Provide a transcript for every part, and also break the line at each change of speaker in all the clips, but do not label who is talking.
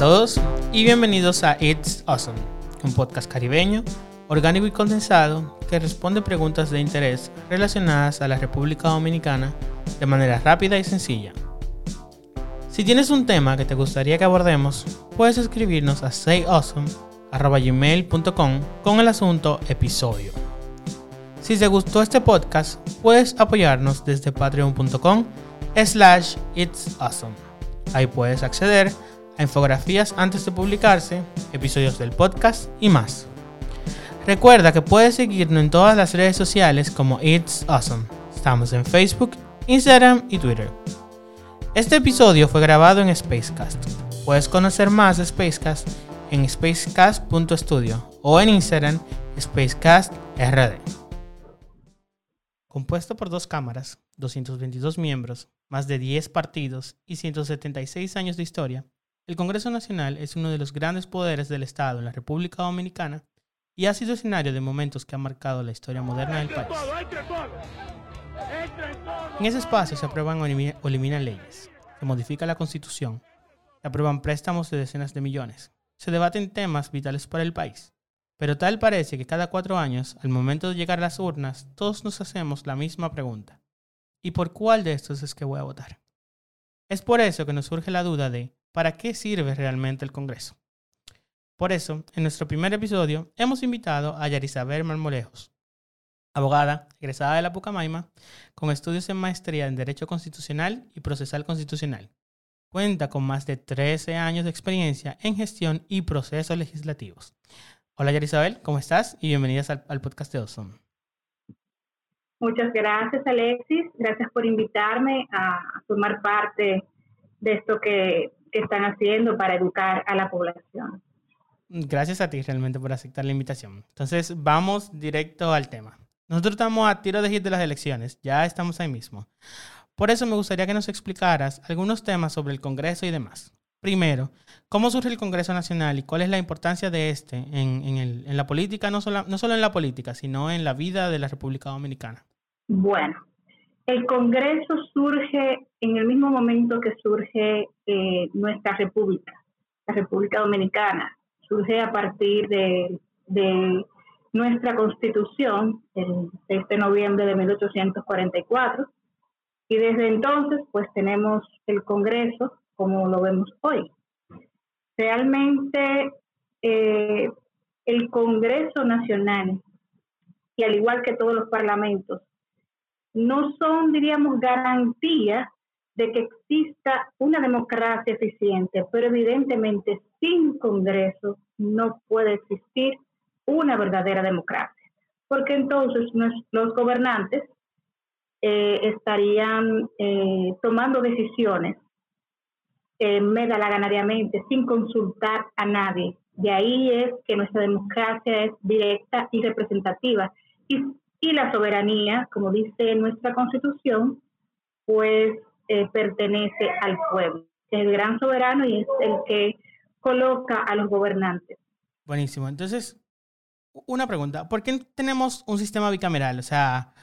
todos y bienvenidos a It's Awesome, un podcast caribeño, orgánico y condensado que responde preguntas de interés relacionadas a la República Dominicana de manera rápida y sencilla. Si tienes un tema que te gustaría que abordemos, puedes escribirnos a sayawesome.gmail.com con el asunto episodio. Si te gustó este podcast, puedes apoyarnos desde patreon.com slash it's awesome. Ahí puedes acceder a infografías antes de publicarse, episodios del podcast y más. Recuerda que puedes seguirnos en todas las redes sociales como It's Awesome. Estamos en Facebook, Instagram y Twitter. Este episodio fue grabado en Spacecast. Puedes conocer más de Spacecast en spacecast.studio o en Instagram spacecast.rd. Compuesto por dos cámaras, 222 miembros, más de 10 partidos y 176 años de historia, el Congreso Nacional es uno de los grandes poderes del Estado en la República Dominicana y ha sido escenario de momentos que han marcado la historia moderna del país. En ese espacio se aprueban o eliminan leyes, se modifica la constitución, se aprueban préstamos de decenas de millones, se debaten temas vitales para el país. Pero tal parece que cada cuatro años, al momento de llegar a las urnas, todos nos hacemos la misma pregunta. ¿Y por cuál de estos es que voy a votar? Es por eso que nos surge la duda de ¿para qué sirve realmente el Congreso? Por eso, en nuestro primer episodio, hemos invitado a Yarisabel Marmolejos, abogada egresada de la Pucamaima, con estudios en maestría en Derecho Constitucional y Procesal Constitucional. Cuenta con más de 13 años de experiencia en gestión y procesos legislativos. Hola Yarisabel, ¿cómo estás? Y bienvenidas al, podcast de Ozone.
Muchas gracias Alexis, gracias por invitarme a formar parte de esto que están haciendo para educar a la población.
Gracias a ti realmente por aceptar la invitación. Entonces, vamos directo al tema. Nosotros estamos a tiro de hit de las elecciones, ya estamos ahí mismo. Por eso me gustaría que nos explicaras algunos temas sobre el Congreso y demás. Primero, ¿cómo surge el Congreso Nacional y cuál es la importancia de este en, en, la política, no solo, no solo en la política, sino en la vida de la República Dominicana?
Bueno, el Congreso surge en el mismo momento que surge eh, nuestra República, la República Dominicana surge a partir de, nuestra constitución, el 6 de noviembre de 1844, y desde entonces pues tenemos el Congreso como lo vemos hoy. Realmente eh, el Congreso Nacional, y al igual que todos los parlamentos, no son, diríamos, garantías de que exista una democracia eficiente, pero evidentemente sin Congreso no puede existir una verdadera democracia, porque entonces los gobernantes eh, estarían eh, tomando decisiones eh, megalaganariamente sin consultar a nadie. De ahí es que nuestra democracia es directa y representativa. Y, y la soberanía, como dice nuestra constitución, pues eh, pertenece al pueblo. Es el gran soberano y es el que coloca a los gobernantes.
Buenísimo. Entonces, una pregunta. ¿Por qué tenemos un sistema bicameral? O sea,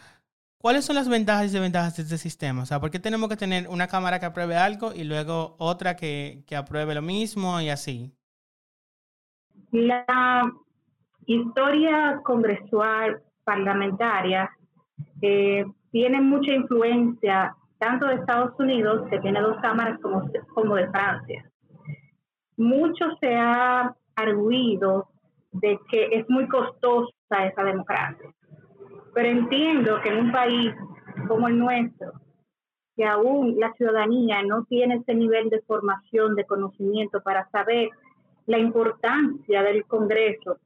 ¿cuáles son las ventajas y desventajas de este sistema? O sea, ¿por qué tenemos que tener una cámara que apruebe algo y luego otra que, que apruebe lo mismo y así?
La historia congresual parlamentaria eh, tiene mucha influencia tanto de Estados Unidos, que tiene dos cámaras, como, como de Francia. Mucho se ha arguido de que es muy costosa esa democracia. Pero entiendo que en un país como el nuestro, que aún la ciudadanía no tiene ese nivel de formación, de conocimiento para saber la importancia del Congreso,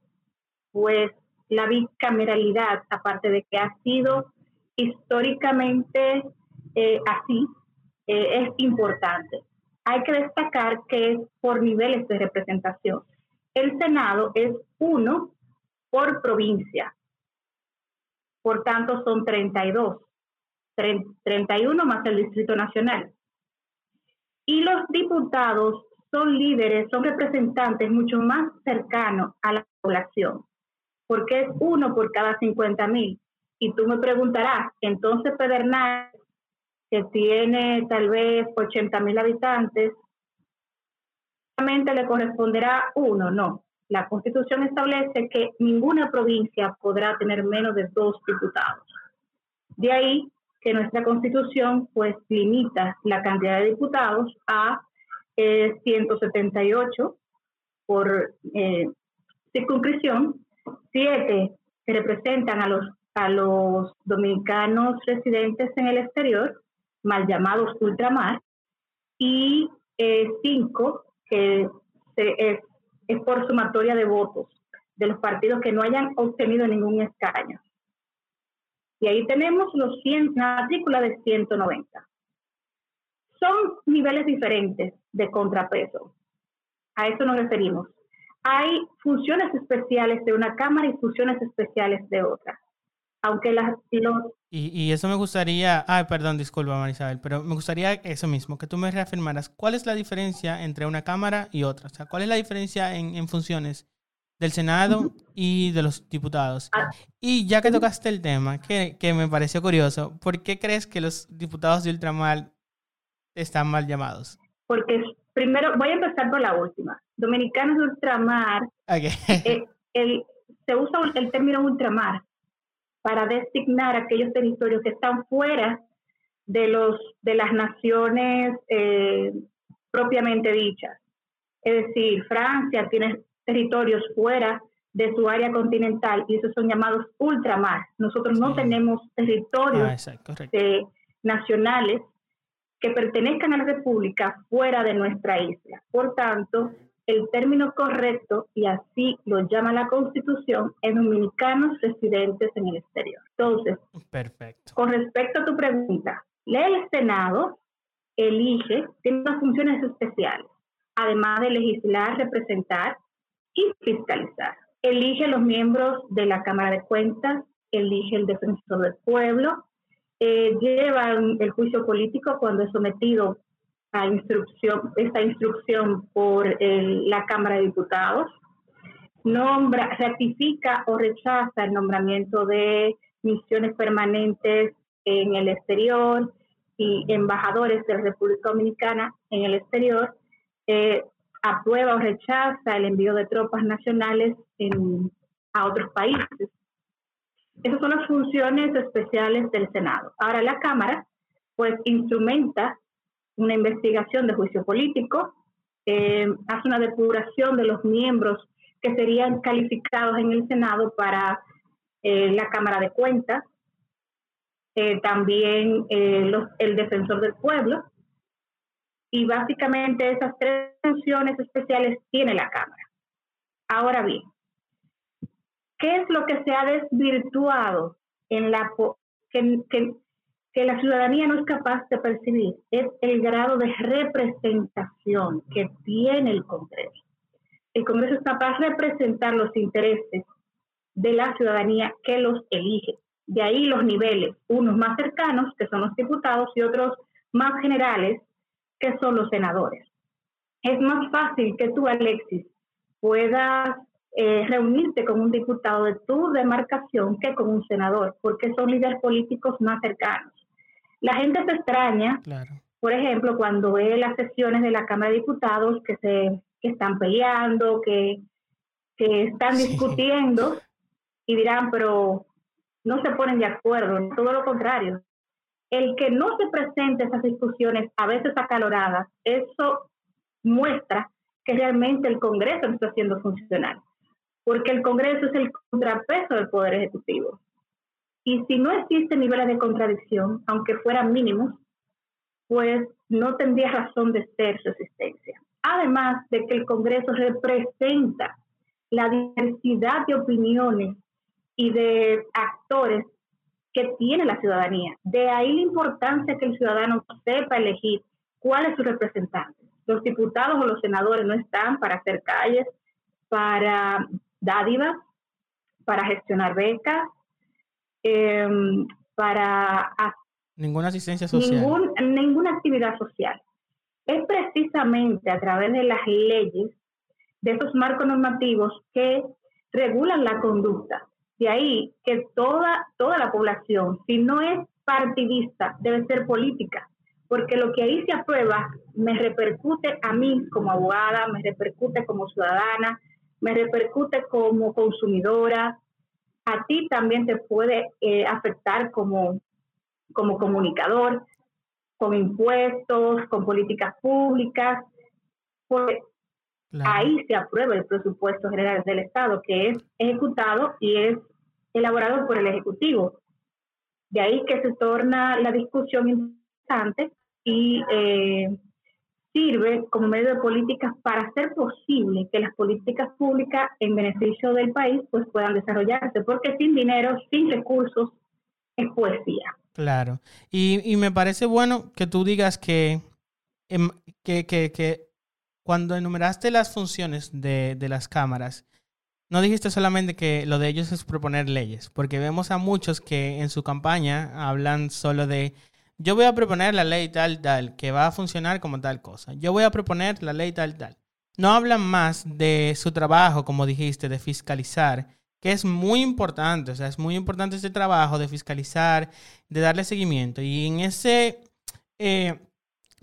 pues la bicameralidad, aparte de que ha sido históricamente eh, así eh, es importante. Hay que destacar que es por niveles de representación. El Senado es uno por provincia. Por tanto, son 32. 31 más el Distrito Nacional. Y los diputados son líderes, son representantes mucho más cercanos a la población, porque es uno por cada 50 mil. Y tú me preguntarás, entonces Pedernal que tiene tal vez 80 mil habitantes, solamente le corresponderá uno, no. La Constitución establece que ninguna provincia podrá tener menos de dos diputados. De ahí que nuestra Constitución pues limita la cantidad de diputados a 178 eh, por eh, circunscripción, siete que representan a los, a los dominicanos residentes en el exterior, mal llamados ultramar, y eh, cinco que es, es por sumatoria de votos de los partidos que no hayan obtenido ningún escaño. Y ahí tenemos los 100, la matrícula de 190. Son niveles diferentes de contrapeso. A eso nos referimos. Hay funciones especiales de una cámara y funciones especiales de otra. Aunque las, los
y, eso me gustaría, ay, perdón, disculpa Marisabel, pero me gustaría eso mismo, que tú me reafirmaras, ¿cuál es la diferencia entre una cámara y otra? O sea, ¿cuál es la diferencia en, funciones del Senado y de los diputados? Ah. Y ya que tocaste el tema, que, que me pareció curioso, ¿por qué crees que los diputados de ultramar están mal llamados?
Porque primero, voy a empezar por la última. Dominicanos de ultramar, eh, el, se usa el término ultramar para designar aquellos territorios que están fuera de, los, de las naciones eh, propiamente dichas. Es decir, Francia tiene territorios fuera de su área continental y esos son llamados ultramar. Nosotros no tenemos territorios ah, nacionales que pertenezcan a la República fuera de nuestra isla. Por tanto, el término correcto, y así lo llama la Constitución, es dominicanos residentes en el exterior. Entonces,
Perfecto.
con respecto a tu pregunta, el Senado elige, tiene unas funciones especiales, además de legislar, representar y fiscalizar. Elige los miembros de la Cámara de Cuentas, elige el defensor del pueblo, eh, lleva el juicio político cuando es sometido instrucción, esta instrucción por la Cámara de Diputados, nombra, ratifica o rechaza el nombramiento de misiones permanentes en el exterior y embajadores de la República Dominicana en el exterior, eh, aprueba o rechaza el envío de tropas nacionales a otros países. Esas son las funciones especiales del Senado. Ahora la Cámara, pues, instrumenta una investigación de juicio político, eh, hace una depuración de los miembros que serían calificados en el Senado para eh, la Cámara de Cuentas, eh, también el defensor del pueblo, y básicamente esas tres funciones especiales tiene la Cámara. Ahora bien, ¿qué es lo que se ha desvirtuado en la que, que, que la ciudadanía no es capaz de percibir es el grado de representación que tiene el Congreso. El Congreso es capaz de representar los intereses de la ciudadanía que los elige. De ahí los niveles, unos más cercanos, que son los diputados, y otros más generales, que son los senadores. Es más fácil que tú, Alexis, puedas eh, reunirte con un diputado de tu demarcación que con un senador, porque son líderes políticos más cercanos. La gente se extraña, por ejemplo, cuando ve las sesiones de la Cámara de Diputados que se están peleando, que, están discutiendo y dirán, pero no se ponen de acuerdo, todo lo contrario. El que no se presente esas discusiones, a veces acaloradas, eso muestra que realmente el Congreso no está siendo funcional, porque el Congreso es el contrapeso del Poder Ejecutivo. Y si no existen niveles de contradicción, aunque fueran mínimos, pues no tendría razón de ser su existencia. Además de que el Congreso representa la diversidad de opiniones y de actores que tiene la ciudadanía. De ahí la importancia que el ciudadano sepa elegir cuál es su representante. Los diputados o los senadores no están para hacer calles, para dádivas, para gestionar becas, Em, para...
Ninguna asistencia social.
ninguna actividad social. Es precisamente a través de las leyes, de esos marcos normativos que regulan la conducta. De ahí que toda, toda la población, si no es partidista, debe ser política, porque lo que ahí se aprueba me repercute a mí como abogada, me repercute como ciudadana, me repercute como consumidora, a ti también te puede eh, afectar como, como comunicador, con impuestos, con políticas públicas, pues ahí se aprueba el presupuesto general del Estado, que es ejecutado y es elaborado por el Ejecutivo. De ahí que se torna la discusión interesante y eh, sirve como medio de políticas para hacer posible que las políticas públicas en beneficio del país pues puedan desarrollarse, porque sin dinero, sin recursos, es poesía.
Claro. Y, y me parece bueno que tú digas que, em, que, que, que cuando enumeraste las funciones de, de las cámaras, no dijiste solamente que lo de ellos es proponer leyes, porque vemos a muchos que en su campaña hablan solo de yo voy a proponer la ley tal, tal, que va a funcionar como tal cosa. Yo voy a proponer la ley tal, tal. No hablan más de su trabajo, como dijiste, de fiscalizar, que es muy importante. O sea, es muy importante este trabajo de fiscalizar, de darle seguimiento. Y en ese eh,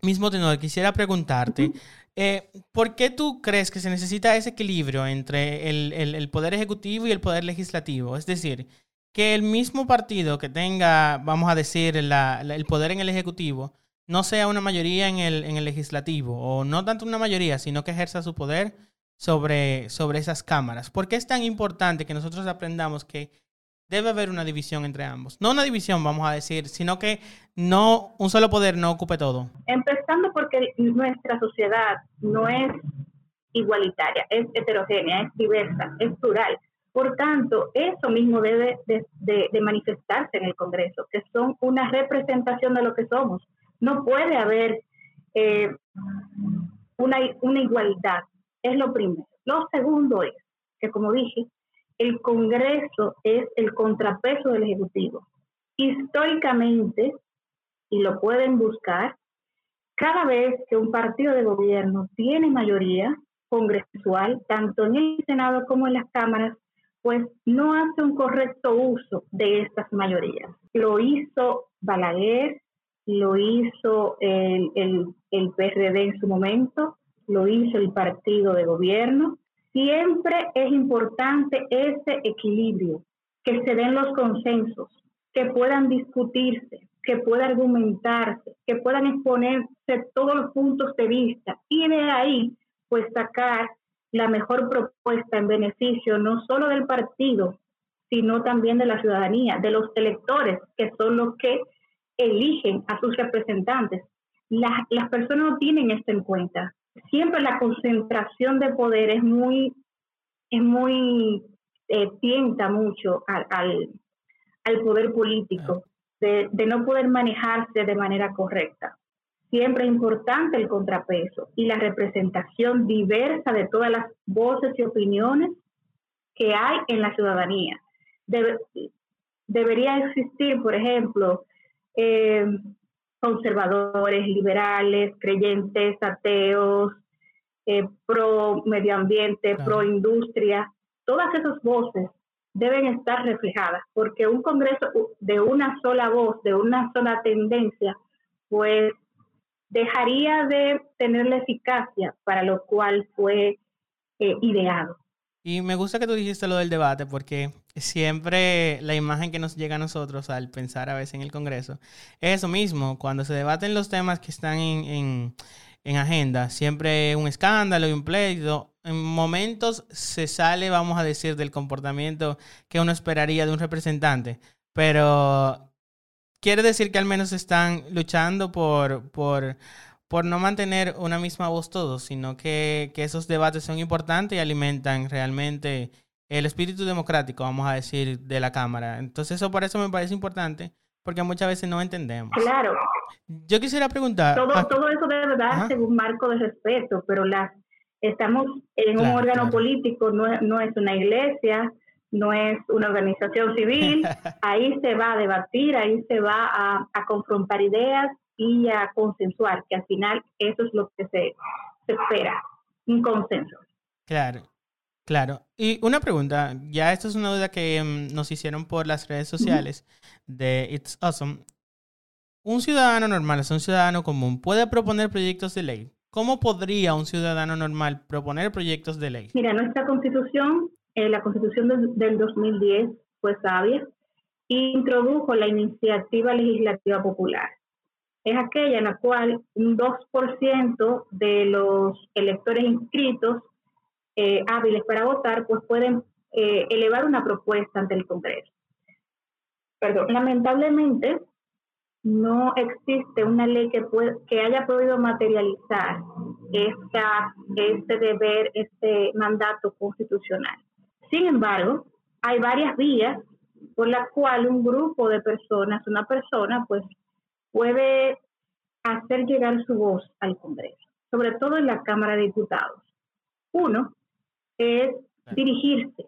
mismo tenor, quisiera preguntarte, eh, ¿por qué tú crees que se necesita ese equilibrio entre el, el poder ejecutivo y el poder legislativo? Es decir, que el mismo partido que tenga, vamos a decir, el poder en el Ejecutivo, no sea una mayoría en el, en el legislativo, o no tanto una mayoría, sino que ejerza su poder sobre, sobre esas cámaras. ¿Por qué es tan importante que nosotros aprendamos que debe haber una división entre ambos? No una división, vamos a decir, sino que no un solo poder no ocupe todo.
Empezando porque nuestra sociedad no es igualitaria, es heterogénea, es diversa, es plural. Por tanto, eso mismo debe de, manifestarse en el Congreso, que son una representación de lo que somos. No puede haber eh, una, una igualdad, es lo primero. Lo segundo es que, como dije, el Congreso es el contrapeso del Ejecutivo. Históricamente, y lo pueden buscar, cada vez que un partido de gobierno tiene mayoría congresual, tanto en el Senado como en las cámaras, pues no hace un correcto uso de estas mayorías. Lo hizo Balaguer, lo hizo el, el, PRD en su momento, lo hizo el partido de gobierno. Siempre es importante ese equilibrio, que se den los consensos, que puedan discutirse, que pueda argumentarse, que puedan exponerse todos los puntos de vista y de ahí pues sacar la mejor propuesta en beneficio no solo del partido, sino también de la ciudadanía, de los electores, que son los que eligen a sus representantes. Las, las personas no tienen esto en cuenta. Siempre la concentración de poder es muy, es muy, eh, tienta mucho al, al, poder político, de, de no poder manejarse de manera correcta. Siempre es importante el contrapeso y la representación diversa de todas las voces y opiniones que hay en la ciudadanía. debería existir, por ejemplo, eh, conservadores, liberales, creyentes, ateos, eh, pro medio ambiente, pro industria. Todas esas voces deben estar reflejadas, porque un Congreso de una sola voz, de una sola tendencia, pues dejaría de tener la eficacia para lo cual fue eh, ideado.
Y me gusta que tú dijiste lo del debate porque siempre la imagen que nos llega a nosotros al pensar a veces en el Congreso es eso mismo, cuando se debaten los temas que están en, en agenda, siempre un escándalo y un pleito. En momentos se sale, vamos a decir, del comportamiento que uno esperaría de un representante, pero quiere decir que al menos están luchando por, por, por no mantener una misma voz todos, sino que, que, esos debates son importantes y alimentan realmente el espíritu democrático, vamos a decir, de la Cámara. Entonces eso por eso me parece importante, porque muchas veces no entendemos.
Claro.
Yo quisiera preguntar...
Todo, ah, todo eso debe darse un marco de respeto, pero las, estamos en un órgano político, no, no es una iglesia, no es una organización civil, ahí se va a debatir, ahí se va a, confrontar ideas y a consensuar, que al final eso es lo que se, espera, un consenso.
Claro, claro. Y una pregunta, ya esto es una duda que mm, nos hicieron por las redes sociales de It's Awesome. un ciudadano normal, es un ciudadano común, puede proponer proyectos de ley. ¿Cómo podría un ciudadano normal proponer proyectos de ley?
Mira, nuestra constitución, eh, la constitución del, 2010 fue sabia e introdujo la iniciativa legislativa popular. Es aquella en la cual un 2% de los electores inscritos eh, hábiles para votar, pues pueden eh, elevar una propuesta ante el Congreso. Perdón, lamentablemente, no existe una ley que, que haya podido materializar esta, este deber, este mandato constitucional. Sin embargo, hay varias vías por las cuales un grupo de personas, una persona, pues puede hacer llegar su voz al Congreso, sobre todo en la Cámara de Diputados. Uno es dirigirse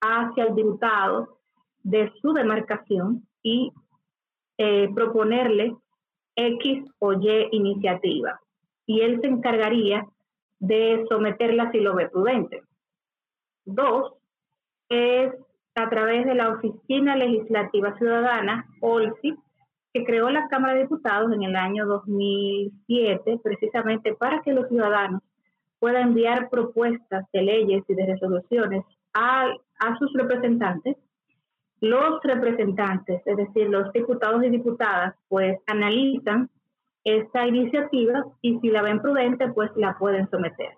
hacia el diputado de su demarcación y eh, proponerle X o Y iniciativa y él se encargaría de someterla si lo ve prudente. Dos, es a través de la Oficina Legislativa Ciudadana, OLCI, que creó la Cámara de Diputados en el año 2007, precisamente para que los ciudadanos puedan enviar propuestas de leyes y de resoluciones a, a sus representantes los representantes, es decir, los diputados y diputadas, pues analizan esta iniciativa y si la ven prudente, pues la pueden someter.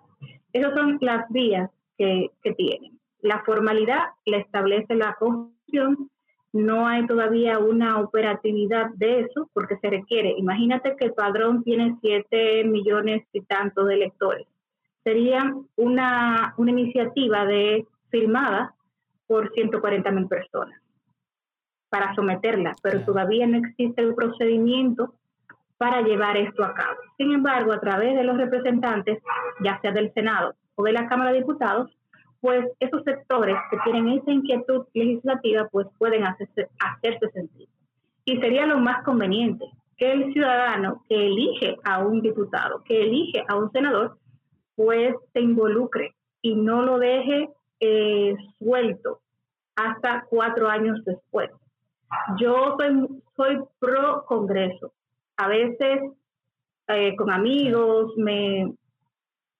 Esas son las vías que, tienen. La formalidad la establece la Constitución, no hay todavía una operatividad de eso porque se requiere. Imagínate que el padrón tiene 7 millones y tantos de electores. Sería una, una iniciativa de firmada por 140 mil personas para someterla, pero todavía no existe el procedimiento para llevar esto a cabo. Sin embargo, a través de los representantes, ya sea del Senado o de la Cámara de Diputados, pues esos sectores que tienen esa inquietud legislativa, pues pueden hacerse, hacerse sentir. Y sería lo más conveniente que el ciudadano que elige a un diputado, que elige a un senador, pues se involucre y no lo deje eh, suelto hasta cuatro años después. Yo soy, soy pro Congreso. A veces eh, con amigos me,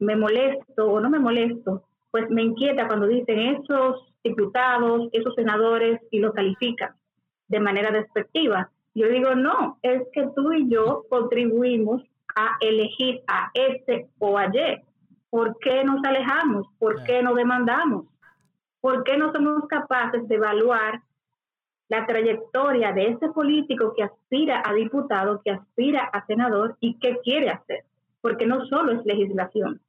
me molesto o no me molesto, pues me inquieta cuando dicen esos diputados, esos senadores y lo califican de manera despectiva. Yo digo, no, es que tú y yo contribuimos a elegir a este o a Y. ¿Por qué nos alejamos? ¿Por qué no demandamos? ¿Por qué no somos capaces de evaluar la trayectoria de ese político que aspira a diputado, que aspira a senador y qué quiere hacer. Porque no solo es legislación,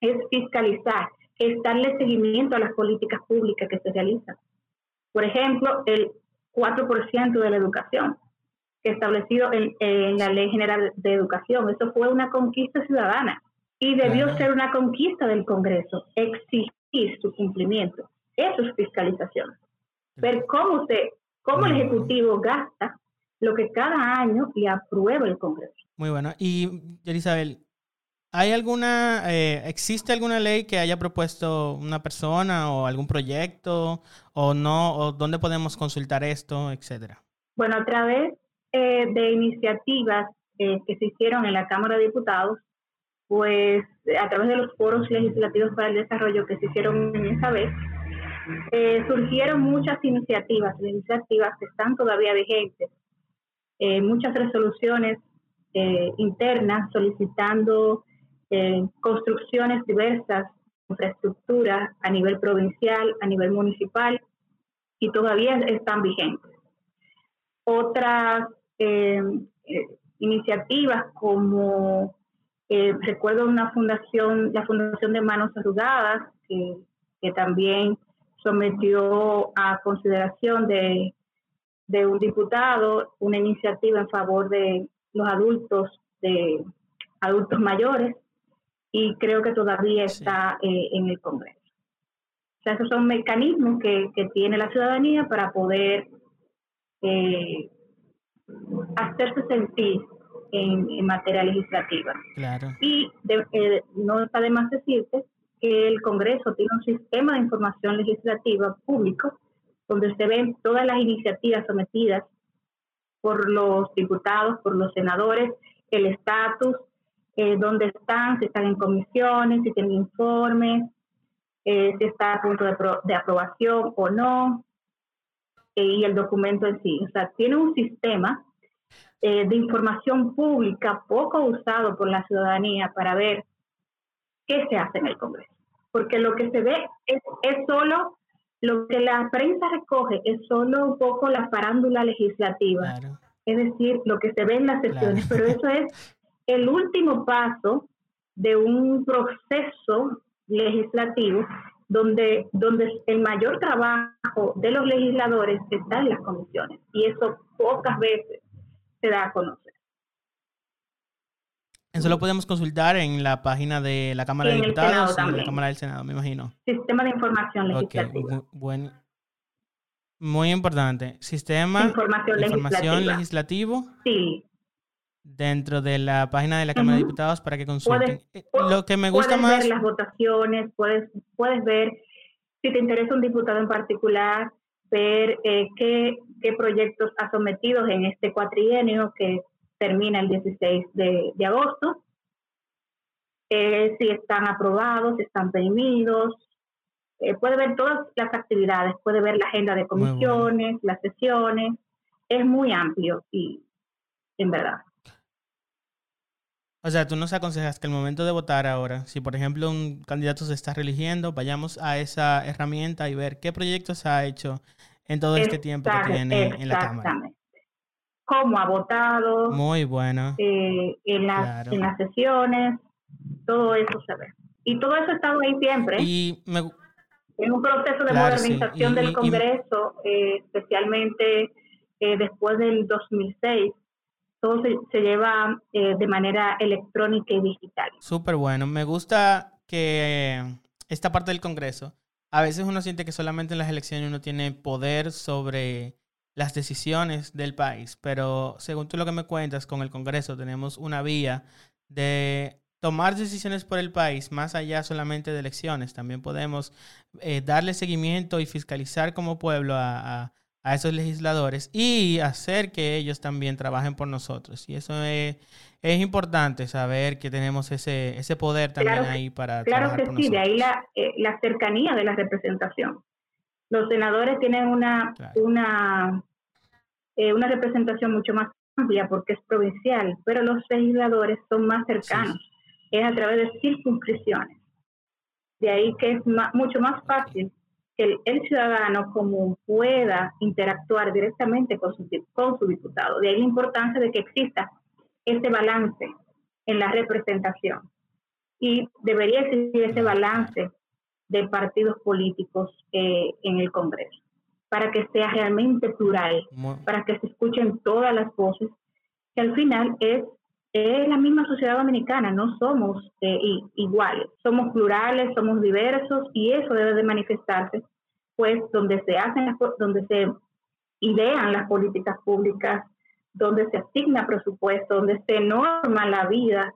es fiscalizar, es darle seguimiento a las políticas públicas que se realizan. Por ejemplo, el 4% de la educación, que establecido en, la Ley General de Educación. Eso fue una conquista ciudadana y debió ser una conquista del Congreso, exigir su cumplimiento. Eso es fiscalización. Ver cómo se cómo el Ejecutivo gasta lo que cada año le aprueba el Congreso.
Muy bueno. Y, Elizabeth, ¿hay alguna, eh, existe alguna ley que haya propuesto una persona o algún proyecto o no, o dónde podemos consultar esto, etcétera?
Bueno, a través eh, de iniciativas eh, que se hicieron en la Cámara de Diputados, pues a través de los foros legislativos para el desarrollo que se hicieron en esa vez, eh, surgieron muchas iniciativas, iniciativas que están todavía vigentes, eh, muchas resoluciones eh, internas solicitando construcciones diversas, infraestructura a nivel provincial, a nivel municipal, y todavía están vigentes. Otras iniciativas como recuerdo una fundación, la Fundación de Manos Arrugadas, que, que también sometió a consideración de, un diputado una iniciativa en favor de los adultos, de adultos mayores, y creo que todavía está eh, en el Congreso. O sea, esos son mecanismos que, tiene la ciudadanía para poder eh, hacerse sentir en, materia legislativa. Y eh, no está de más decirte que el Congreso tiene un sistema de información legislativa público donde se ven todas las iniciativas sometidas por los diputados, por los senadores, el estatus, eh, dónde están, si están en comisiones, si tienen informes, eh, si está a punto de, aprobación o no, eh, y el documento en sí. O sea, tiene un sistema de información pública poco usado por la ciudadanía para ver qué se hace en el Congreso. Porque lo que se ve es, es solo lo que la prensa recoge es solo un poco la farándula legislativa, es decir, lo que se ve en las sesiones, pero eso es el último paso de un proceso legislativo donde, donde el mayor trabajo de los legisladores está en las comisiones y eso pocas veces se da a conocer.
Eso lo podemos consultar en la página de la Cámara de Diputados y la Cámara del Senado, me imagino.
Sistema de información legislativa.
Muy importante. Sistema de información, legislativo.
Sí.
Dentro de la página de la Cámara de Diputados para que consulten.
Eh, lo que me gusta más. Puedes ver las votaciones, puedes, puedes ver si te interesa un diputado en particular, ver eh, qué, qué proyectos ha sometido en este cuatrienio que termina el 16 de, agosto. Eh, si están aprobados, si están permitidos. Eh, puede ver todas las actividades, puede ver la agenda de comisiones, las sesiones. Es muy amplio y en verdad.
O sea, tú nos aconsejas que el momento de votar ahora, si por ejemplo un candidato se está religiendo, vayamos a esa herramienta y ver qué proyectos ha hecho en todo este tiempo que tiene en la Cámara
cómo ha votado.
Muy bueno.
Eh, en, las, en las sesiones, todo eso se ve. Y todo eso ha estado ahí siempre.
Y
En un proceso de modernización del Congreso, eh, especialmente eh, después del 2006, todo se, se lleva de manera electrónica y digital.
Súper bueno. Me gusta que esta parte del Congreso, a veces uno siente que solamente en las elecciones uno tiene poder sobre las decisiones del país, pero según tú lo que me cuentas, con el Congreso tenemos una vía de tomar decisiones por el país, más allá solamente de elecciones. También podemos eh, darle seguimiento y fiscalizar como pueblo a, esos legisladores y hacer que ellos también trabajen por nosotros. Y eso es, importante, saber que tenemos ese, ese poder también ahí para...
Claro que sí, de ahí la, eh, la cercanía de la representación. Los senadores tienen una, una, eh, una representación mucho más amplia porque es provincial, pero los legisladores son más cercanos. Es a través de circunscripciones. De ahí que es mucho más fácil que el, ciudadano común pueda interactuar directamente con su, con su diputado. De ahí la importancia de que exista ese balance en la representación. Y debería existir ese balance de partidos políticos eh, en el Congreso, para que sea realmente plural, para que se escuchen todas las voces, que al final es, la misma sociedad dominicana, no somos eh, iguales, somos plurales, somos diversos y eso debe de manifestarse, pues donde se hacen, donde se idean las políticas públicas, donde se asigna presupuesto, donde se norma la vida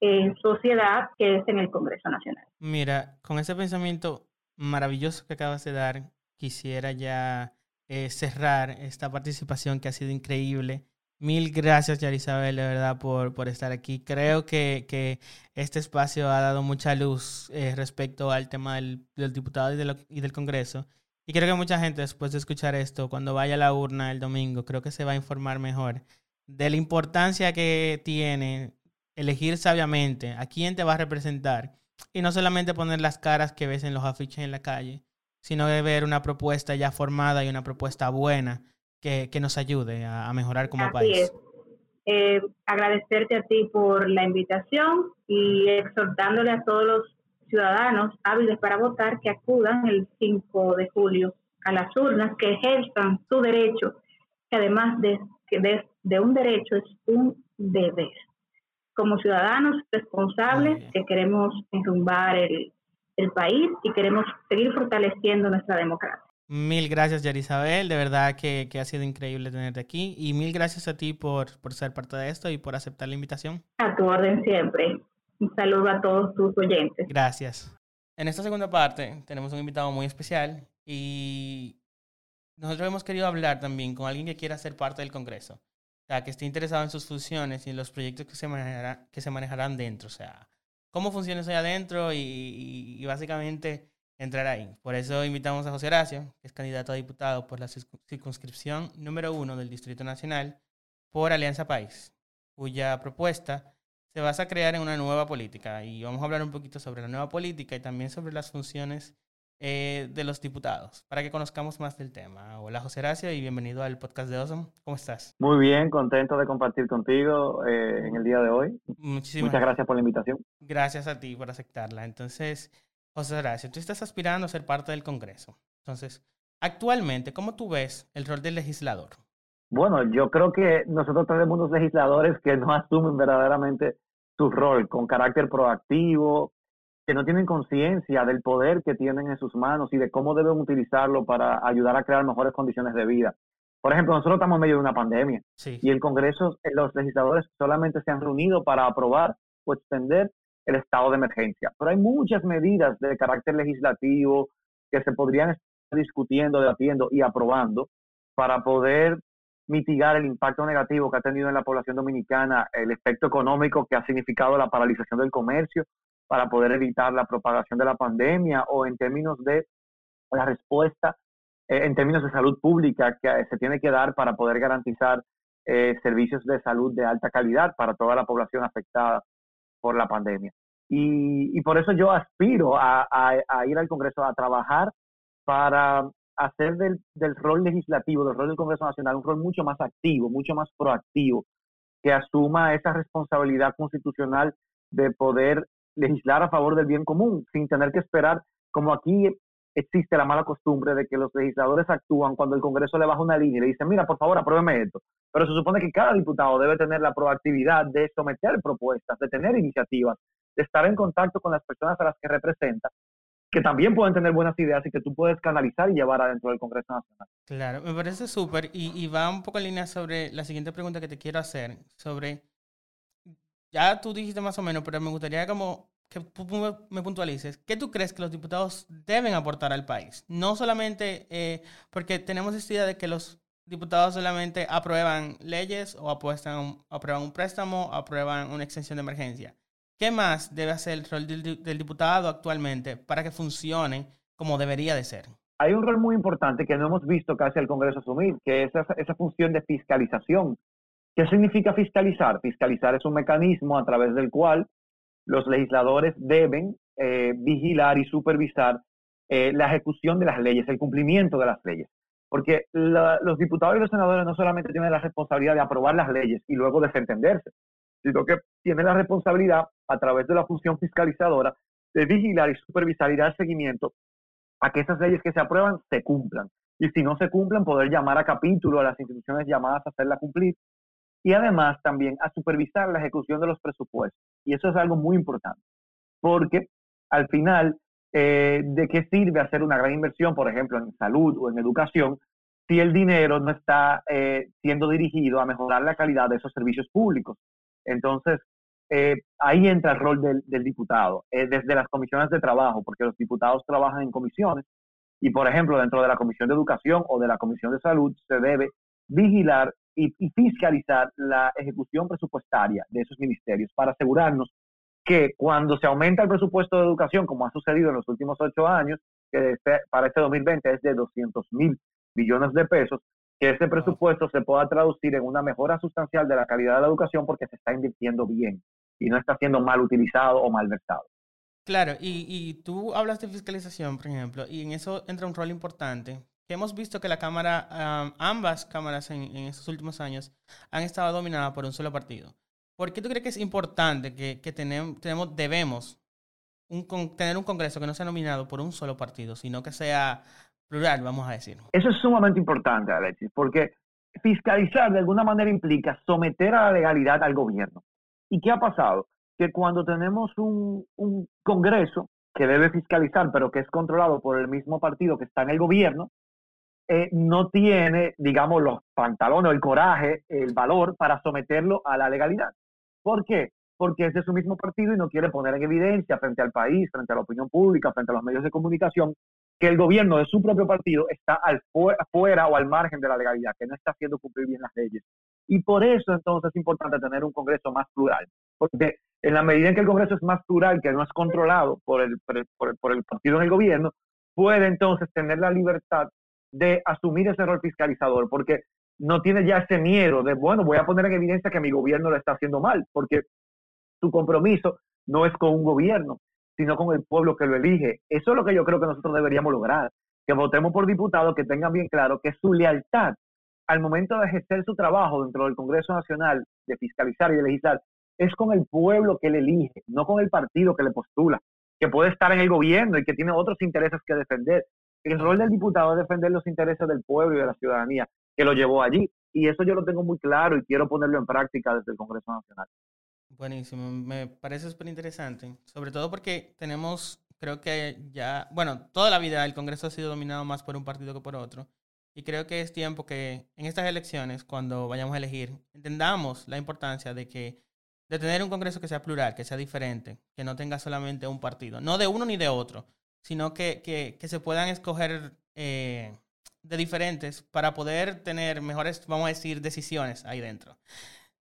en sociedad que es en el Congreso Nacional.
Mira, con ese pensamiento maravilloso que acabas de dar, quisiera ya eh, cerrar esta participación que ha sido increíble. Mil gracias, Yarisabel, de verdad, por, por estar aquí. Creo que, que, este espacio ha dado mucha luz eh, respecto al tema del, del diputado y, y del Congreso. Y creo que mucha gente, después de escuchar esto, cuando vaya a la urna el domingo, creo que se va a informar mejor de la importancia que tiene elegir sabiamente a quién te va a representar y no solamente poner las caras que ves en los afiches en la calle, sino de ver una propuesta ya formada y una propuesta buena que, que nos ayude a, mejorar como país.
Eh, agradecerte a ti por la invitación y exhortándole a todos los ciudadanos hábiles para votar que acudan el 5 de julio a las urnas, que ejerzan su derecho, que además de, de, de un derecho es un deber como ciudadanos responsables que queremos enrumbar el, país y queremos seguir fortaleciendo nuestra democracia.
Mil gracias, Yarisabel. De verdad que, ha sido increíble tenerte aquí. Y mil gracias a ti por, por ser parte de esto y por aceptar la invitación.
A tu orden siempre. Un saludo a todos tus oyentes.
Gracias. En esta segunda parte tenemos un invitado muy especial y nosotros hemos querido hablar también con alguien que quiera ser parte del Congreso sea, que esté interesado en sus funciones y en los proyectos que se, que se manejarán dentro. O sea, cómo funciona eso ahí adentro y, básicamente entrar ahí. Por eso invitamos a José Horacio, que es candidato a diputado por la circunscripción número uno del Distrito Nacional por Alianza País, cuya propuesta se basa a crear en una nueva política. Y vamos a hablar un poquito sobre la nueva política y también sobre las funciones eh, de los diputados, para que conozcamos más del tema. Hola José Horacio y bienvenido al podcast de Osom. ¿Cómo estás?
Muy bien, contento de compartir contigo eh, en el día de hoy. Muchísimas Muchas gracias por la invitación.
Gracias a ti por aceptarla. Entonces, José Horacio, tú estás aspirando a ser parte del Congreso. Entonces, actualmente, ¿cómo tú ves el rol del legislador?
Bueno, yo creo que nosotros tenemos unos legisladores que no asumen verdaderamente su rol con carácter proactivo, que no tienen conciencia del poder que tienen en sus manos y de cómo deben utilizarlo para ayudar a crear mejores condiciones de vida. Por ejemplo, nosotros estamos en medio de una pandemia y el Congreso, eh, los legisladores solamente se han reunido para aprobar o extender el estado de emergencia. Pero hay muchas medidas de carácter legislativo que se podrían estar discutiendo, debatiendo y aprobando para poder mitigar el impacto negativo que ha tenido en la población dominicana, el efecto económico que ha significado la paralización del comercio para poder evitar la propagación de la pandemia o en términos de la respuesta, eh, en términos de salud pública que se tiene que dar para poder garantizar eh, servicios de salud de alta calidad para toda la población afectada por la pandemia. Y, por eso yo aspiro a, ir al Congreso a trabajar para hacer del, del, rol legislativo, del rol del Congreso Nacional, un rol mucho más activo, mucho más proactivo, que asuma esa responsabilidad constitucional de poder legislar a favor del bien común, sin tener que esperar, como aquí existe la mala costumbre de que los legisladores actúan cuando el Congreso le baja una línea y le dice, mira, por favor, apruébeme esto. Pero se supone que cada diputado debe tener la proactividad de someter propuestas, de tener iniciativas, de estar en contacto con las personas a las que representa, que también pueden tener buenas ideas y que tú puedes canalizar y llevar adentro del Congreso Nacional.
Claro, me parece súper y, y va un poco en línea sobre la siguiente pregunta que te quiero hacer, sobre ya tú dijiste más o menos, pero me gustaría como que me puntualices, ¿qué tú crees que los diputados deben aportar al país? No solamente eh, porque tenemos esta idea de que los diputados solamente aprueban leyes o apuestan, aprueban un préstamo, aprueban una extensión de emergencia. ¿Qué más debe hacer el rol del, diputado actualmente para que funcione como debería de ser?
Hay un rol muy importante que no hemos visto casi el Congreso asumir, que es esa, esa función de fiscalización ¿Qué significa fiscalizar? Fiscalizar es un mecanismo a través del cual los legisladores deben eh, vigilar y supervisar eh, la ejecución de las leyes, el cumplimiento de las leyes. Porque los diputados y los senadores no solamente tienen la responsabilidad de aprobar las leyes y luego desentenderse, sino que tienen la responsabilidad, a través de la función fiscalizadora, de vigilar y supervisar y dar seguimiento a que esas leyes que se aprueban se cumplan. Y si no se cumplen, poder llamar a capítulo a las instituciones llamadas a hacerla cumplir y además también a supervisar la ejecución de los presupuestos. Y eso es algo muy importante, porque al final, eh, ¿de qué sirve hacer una gran inversión, por ejemplo, en salud o en educación, si el dinero no está eh, siendo dirigido a mejorar la calidad de esos servicios públicos? Entonces, eh, ahí entra el rol del, del diputado, desde las comisiones de trabajo, porque los diputados trabajan en comisiones y, por ejemplo, dentro de la Comisión de Educación o de la Comisión de Salud se debe vigilar y, fiscalizar la ejecución presupuestaria de esos ministerios para asegurarnos que cuando se aumenta el presupuesto de educación, como ha sucedido en los últimos ocho años, que este, para este 2020 es de 200 mil billones de pesos, que ese presupuesto se pueda traducir en una mejora sustancial de la calidad de la educación porque se está invirtiendo bien y no está siendo mal utilizado o mal versado.
Claro, y, y tú hablas de fiscalización, por ejemplo, y en eso entra un rol importante, hemos visto que la Cámara, ambas cámaras en, estos últimos años han estado dominadas por un solo partido. ¿Por qué tú crees que es importante que, tenemos, debemos tener un Congreso que no sea nominado por un solo partido, sino que sea plural, vamos a decir?
Eso es sumamente importante, Alexis, porque fiscalizar de alguna manera implica someter a la legalidad al gobierno. ¿Y qué ha pasado? Que cuando tenemos un, un Congreso que debe fiscalizar, pero que es controlado por el mismo partido que está en el gobierno, eh, no tiene, digamos, los pantalones, el coraje, el valor para someterlo a la legalidad. ¿Por qué? Porque es de su mismo partido y no quiere poner en evidencia frente al país, frente a la opinión pública, frente a los medios de comunicación, que el gobierno de su propio partido está al fuera o al margen de la legalidad, que no está haciendo cumplir bien las leyes Y por eso entonces es importante tener un Congreso más plural, porque en la medida en que el Congreso es más plural, que no es controlado por el, por el, partido en el gobierno, puede entonces tener la libertad de asumir ese rol fiscalizador, porque no tiene ya ese miedo de, bueno, voy a poner en evidencia que mi gobierno lo está haciendo mal, porque su compromiso no es con un gobierno, sino con el pueblo que lo elige. Eso es lo que yo creo que nosotros deberíamos lograr, que votemos por diputados que tengan bien claro que su lealtad al momento de ejercer su trabajo dentro del Congreso Nacional, de fiscalizar y de legislar, es con el pueblo que le elige, no con el partido que le postula, que puede estar en el gobierno y que tiene otros intereses que defender. El rol del diputado es defender los intereses del pueblo y de la ciudadanía que lo llevó allí. Y eso yo lo tengo muy claro y quiero ponerlo en práctica desde el Congreso Nacional.
Buenísimo, me parece súper interesante, sobre todo porque tenemos, creo que ya, bueno, toda la vida el Congreso ha sido dominado más por un partido que por otro. Y creo que es tiempo que en estas elecciones, cuando vayamos a elegir, entendamos la importancia de que de tener un Congreso que sea plural, que sea diferente, que no tenga solamente un partido, no de uno ni de otro, sino que, que, que se puedan escoger eh, de diferentes para poder tener mejores, vamos a decir, decisiones ahí dentro.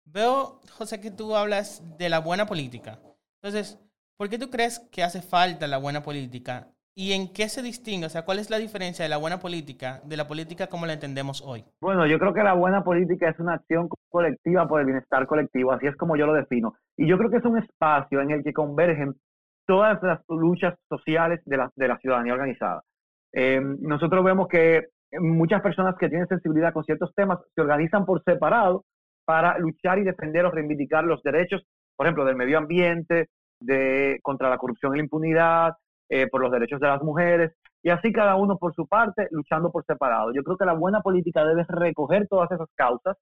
Veo, José, que tú hablas de la buena política. Entonces, ¿por qué tú crees que hace falta la buena política? ¿Y en qué se distingue? O sea, ¿cuál es la diferencia de la buena política de la política como la entendemos hoy?
Bueno, yo creo que la buena política es una acción colectiva por el bienestar colectivo, así es como yo lo defino. Y yo creo que es un espacio en el que convergen todas las luchas sociales de la, de la ciudadanía organizada. Eh, nosotros vemos que muchas personas que tienen sensibilidad con ciertos temas se organizan por separado para luchar y defender o reivindicar los derechos, por ejemplo, del medio ambiente, de contra la corrupción y la impunidad, eh, por los derechos de las mujeres, y así cada uno por su parte luchando por separado. Yo creo que la buena política debe recoger todas esas causas,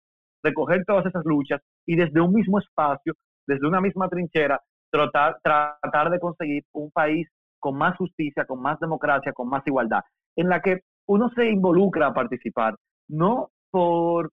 recoger todas esas luchas y desde un mismo espacio, desde una misma trinchera, tratar, tratar de conseguir un país con más justicia, con más democracia, con más igualdad, en la que uno se involucra a participar, no por,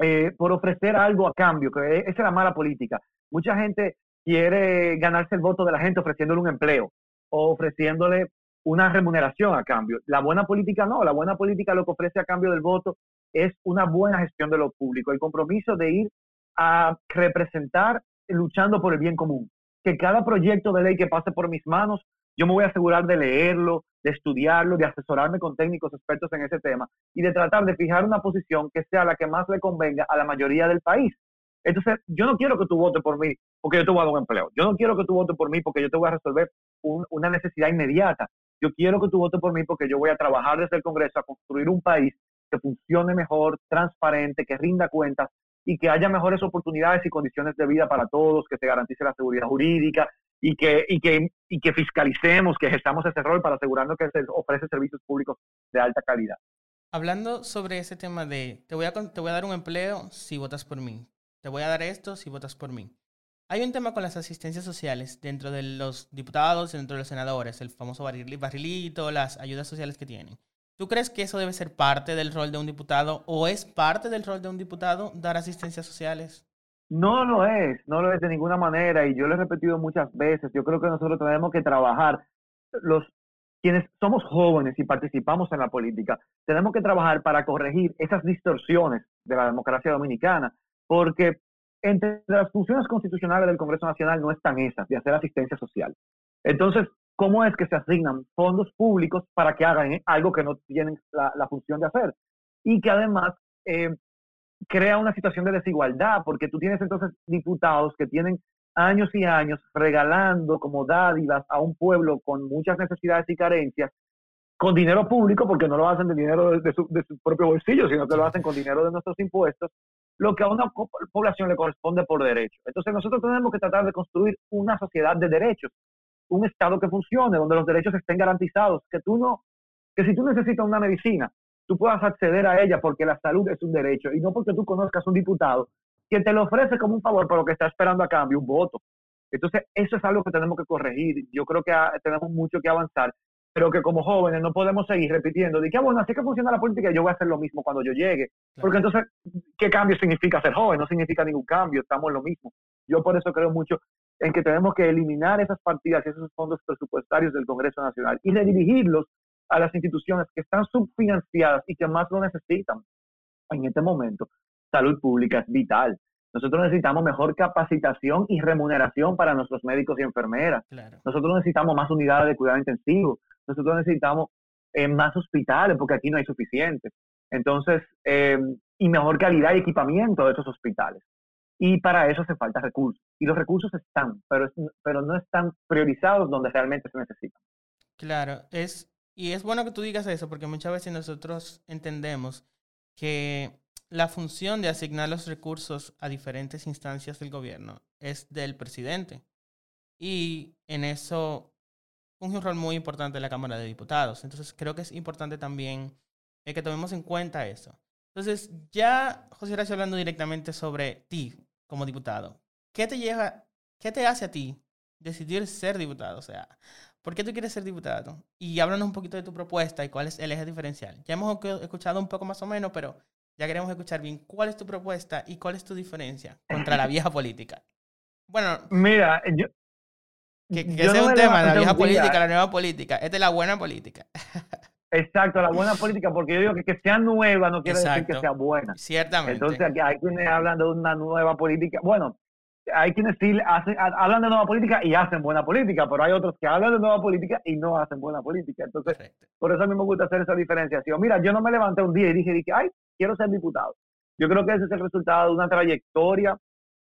eh, por ofrecer algo a cambio, que esa es la mala política. Mucha gente quiere ganarse el voto de la gente ofreciéndole un empleo o ofreciéndole una remuneración a cambio. La buena política no, la buena política lo que ofrece a cambio del voto es una buena gestión de lo público, el compromiso de ir a representar luchando por el bien común. Que cada proyecto de ley que pase por mis manos yo me voy a asegurar de leerlo, de estudiarlo, de asesorarme con técnicos expertos en ese tema y de tratar de fijar una posición que sea la que más le convenga a la mayoría del país. Entonces, yo no quiero que tú votes por mí porque yo te voy a dar un empleo. Yo no quiero que tú votes por mí porque yo te voy a resolver una necesidad inmediata. Yo quiero que tú votes por mí porque yo voy a trabajar desde el Congreso a construir un país que funcione mejor, transparente, que rinda cuentas y que haya mejores oportunidades y condiciones de vida para todos, que se garantice la seguridad jurídica, y que, y que, y que fiscalicemos, que gestamos ese rol para asegurarnos que se ofrece servicios públicos de alta calidad.
Hablando sobre ese tema de, te voy, a, te voy a dar un empleo si votas por mí, te voy a dar esto si votas por mí. Hay un tema con las asistencias sociales dentro de los diputados, dentro de los senadores, el famoso barrilito, las ayudas sociales que tienen. ¿Tú crees que eso debe ser parte del rol de un diputado o es parte del rol de un diputado dar asistencias sociales?
No lo es, no lo es de ninguna manera y yo lo he repetido muchas veces. Yo creo que nosotros tenemos que trabajar, los quienes somos jóvenes y participamos en la política, tenemos que trabajar para corregir esas distorsiones de la democracia dominicana, porque entre las funciones constitucionales del Congreso Nacional no están esas de hacer asistencia social. Entonces, ¿cómo es que se asignan fondos públicos para que hagan algo que no tienen la, función de hacer? Y que además eh, crea una situación de desigualdad, porque tú tienes entonces diputados que tienen años y años regalando como dádivas a un pueblo con muchas necesidades y carencias, con dinero público, porque no lo hacen de dinero de, su, propio bolsillo, sino que lo hacen con dinero de nuestros impuestos, lo que a una población le corresponde por derecho. Entonces nosotros tenemos que tratar de construir una sociedad de derechos, un Estado que funcione, donde los derechos estén garantizados, que tú no, que si tú necesitas una medicina, tú puedas acceder a ella porque la salud es un derecho y no porque tú conozcas un diputado que te lo ofrece como un favor, pero que está esperando a cambio un voto. Entonces, eso es algo que tenemos que corregir. Yo creo que tenemos mucho que avanzar, pero que como jóvenes no podemos seguir repitiendo de que, ah, bueno, así que funciona la política, yo voy a hacer lo mismo cuando yo llegue. Porque entonces, ¿qué cambio significa ser joven? No significa ningún cambio, estamos en lo mismo. Yo por eso creo mucho en que tenemos que eliminar esas partidas y esos fondos presupuestarios del Congreso Nacional y redirigirlos a las instituciones que están subfinanciadas y que más lo necesitan en este momento. salud pública es vital. Nosotros necesitamos mejor capacitación y remuneración para nuestros médicos y enfermeras. Nosotros necesitamos más unidades de cuidado intensivo. Nosotros necesitamos eh, más hospitales porque aquí no hay suficientes. Entonces, eh, y mejor calidad y equipamiento de esos hospitales. Y para eso hace falta recursos. Y los recursos están, pero, pero no están priorizados donde realmente se necesitan.
Claro, es, y es bueno que tú digas eso porque muchas veces nosotros entendemos que la función de asignar los recursos a diferentes instancias del gobierno es del presidente. Y en eso funge un rol muy importante la Cámara de Diputados. Entonces creo que es importante también eh, que tomemos en cuenta eso. Entonces, ya José Horacio hablando directamente sobre ti como diputado, ¿qué te lleva, qué te hace a ti decidir ser diputado? O sea, ¿por qué tú quieres ser diputado? Y háblanos un poquito de tu propuesta y cuál es el eje diferencial. Ya hemos escuchado un poco más o menos, pero ya queremos escuchar bien cuál es tu propuesta y cuál es tu diferencia contra la vieja política. Bueno,
mira, yo,
que, ese es un tema, la vieja política, la nueva política. Esta es la buena política.
Exacto, la buena política, porque yo digo que que sea nueva no quiere decir que sea buena.
Ciertamente.
Entonces aquí hay quienes hablan de una nueva política. Bueno, hay quienes sí hacen, hablan de nueva política y hacen buena política, pero hay otros que hablan de nueva política y no hacen buena política. Entonces, por eso a mí me gusta hacer esa diferenciación. Mira, yo no me levanté un día y dije, dije, ay, quiero ser diputado. Yo creo que ese es el resultado de una trayectoria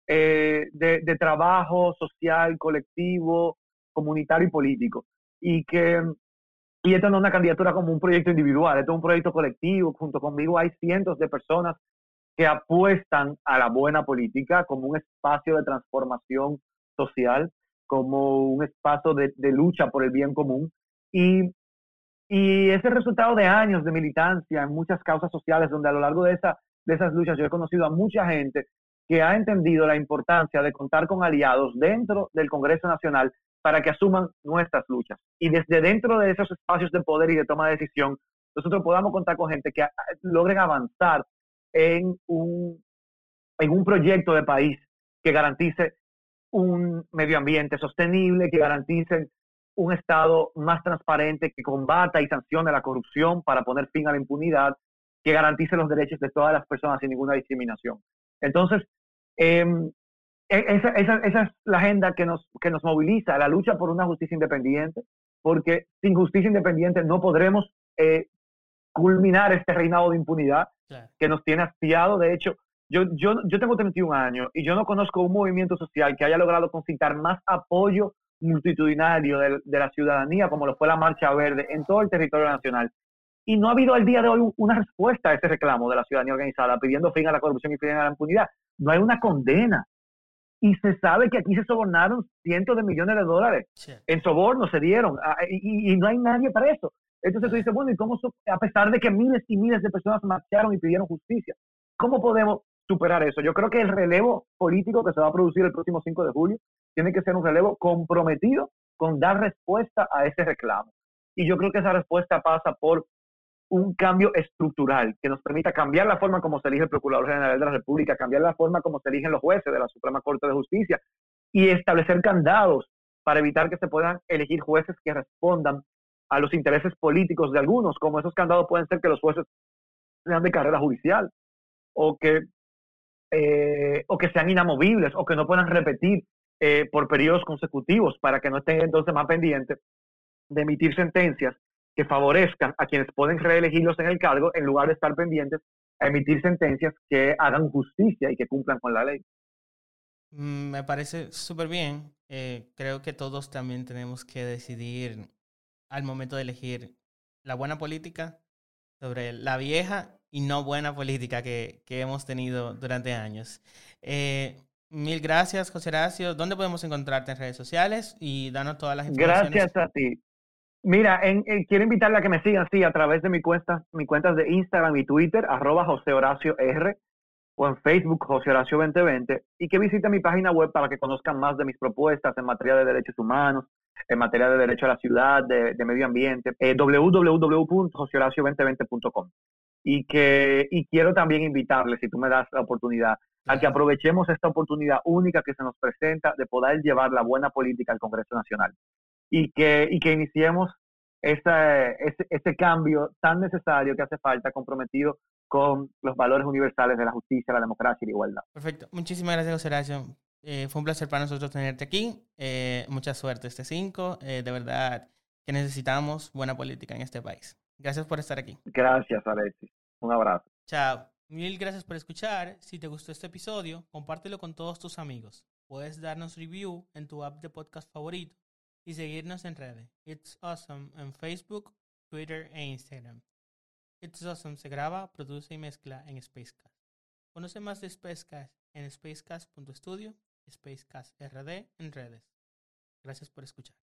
eh, de, de trabajo social, colectivo, comunitario y político. Y que y esto no es una candidatura como un proyecto individual, esto es un proyecto colectivo. Junto conmigo hay cientos de personas que apuestan a la buena política como un espacio de transformación social, como un espacio de, lucha por el bien común. Y, y es el resultado de años de militancia en muchas causas sociales, donde a lo largo de, esa, de esas luchas yo he conocido a mucha gente que ha entendido la importancia de contar con aliados dentro del Congreso Nacional para que asuman nuestras luchas. Y desde dentro de esos espacios de poder y de toma de decisión, nosotros podamos contar con gente que ah, logren avanzar en un, en un proyecto de país que garantice un medio ambiente sostenible, que garantice un Estado más transparente, que combata y sancione la corrupción para poner fin a la impunidad, que garantice los derechos de todas las personas sin ninguna discriminación. Entonces, eh, e, esa, esa, esa, es la agenda que nos, que nos moviliza, la lucha por una justicia independiente, porque sin justicia independiente no podremos eh, culminar este reinado de impunidad que nos tiene hastiado. De hecho, yo, yo, yo tengo 31 años y yo no conozco un movimiento social que haya logrado concitar más apoyo multitudinario de, de, la ciudadanía como lo fue la Marcha Verde en todo el territorio nacional. Y no ha habido al día de hoy una respuesta a ese reclamo de la ciudadanía organizada pidiendo fin a la corrupción y fin a la impunidad. No hay una condena y se sabe que aquí se sobornaron cientos de millones de dólares. En soborno se dieron ah, y, no hay nadie para eso. Entonces tú dices, bueno, ¿y cómo, a pesar de que miles y miles de personas marcharon y pidieron justicia, cómo podemos superar eso? Yo creo que el relevo político que se va a producir el próximo 5 de julio tiene que ser un relevo comprometido con dar respuesta a ese reclamo. Y yo creo que esa respuesta pasa por un cambio estructural que nos permita cambiar la forma como se elige el Procurador General de la República, cambiar la forma como se eligen los jueces de la Suprema Corte de Justicia y establecer candados para evitar que se puedan elegir jueces que respondan a los intereses políticos de algunos, como esos candados pueden ser que los jueces sean de carrera judicial o que, eh, o que sean inamovibles o que no puedan repetir eh, por periodos consecutivos para que no estén entonces más pendientes de emitir sentencias que favorezcan a quienes pueden reelegirlos en el cargo en lugar de estar pendientes a emitir sentencias que hagan justicia y que cumplan con la ley.
Mm, me parece súper bien. Eh, creo que todos también tenemos que decidir al momento de elegir la buena política sobre la vieja y no buena política que, que hemos tenido durante años. Eh, mil gracias, José Horacio. ¿Dónde podemos encontrarte en redes sociales? Y danos todas las
informaciones. Gracias a ti. Mira, en, quiero invitarle a que me sigan, sí, a través de mi cuenta, mi cuentas de Instagram y Twitter, arroba José Horacio R, o en Facebook, José Horacio 2020, y que visiten mi página web para que conozcan más de mis propuestas en materia de derechos humanos, en materia de derecho a la ciudad, de, medio ambiente, eh, www.josehoracio2020.com. Y que y quiero también invitarle, si tú me das la oportunidad, a que aprovechemos esta oportunidad única que se nos presenta de poder llevar la buena política al Congreso Nacional y que, y que iniciemos ese, ese, ese, cambio tan necesario que hace falta, comprometido con los valores universales de la justicia, la democracia y la igualdad.
Perfecto. Muchísimas gracias, José Horacio. Eh, fue un placer para nosotros tenerte aquí. Eh, mucha suerte este 5. Eh, de verdad que necesitamos buena política en este país. Gracias por estar aquí.
Gracias, Alexis. Un abrazo.
Chao. Mil gracias por escuchar. Si te gustó este episodio, compártelo con todos tus amigos. Puedes darnos review en tu app de podcast favorito y seguirnos en redes. It's Awesome en Facebook, Twitter e Instagram. It's Awesome se graba, produce y mezcla en Spacecast. Conoce más de Spacecast en spacecast.studio, Spacecast RD en redes. Gracias por escuchar.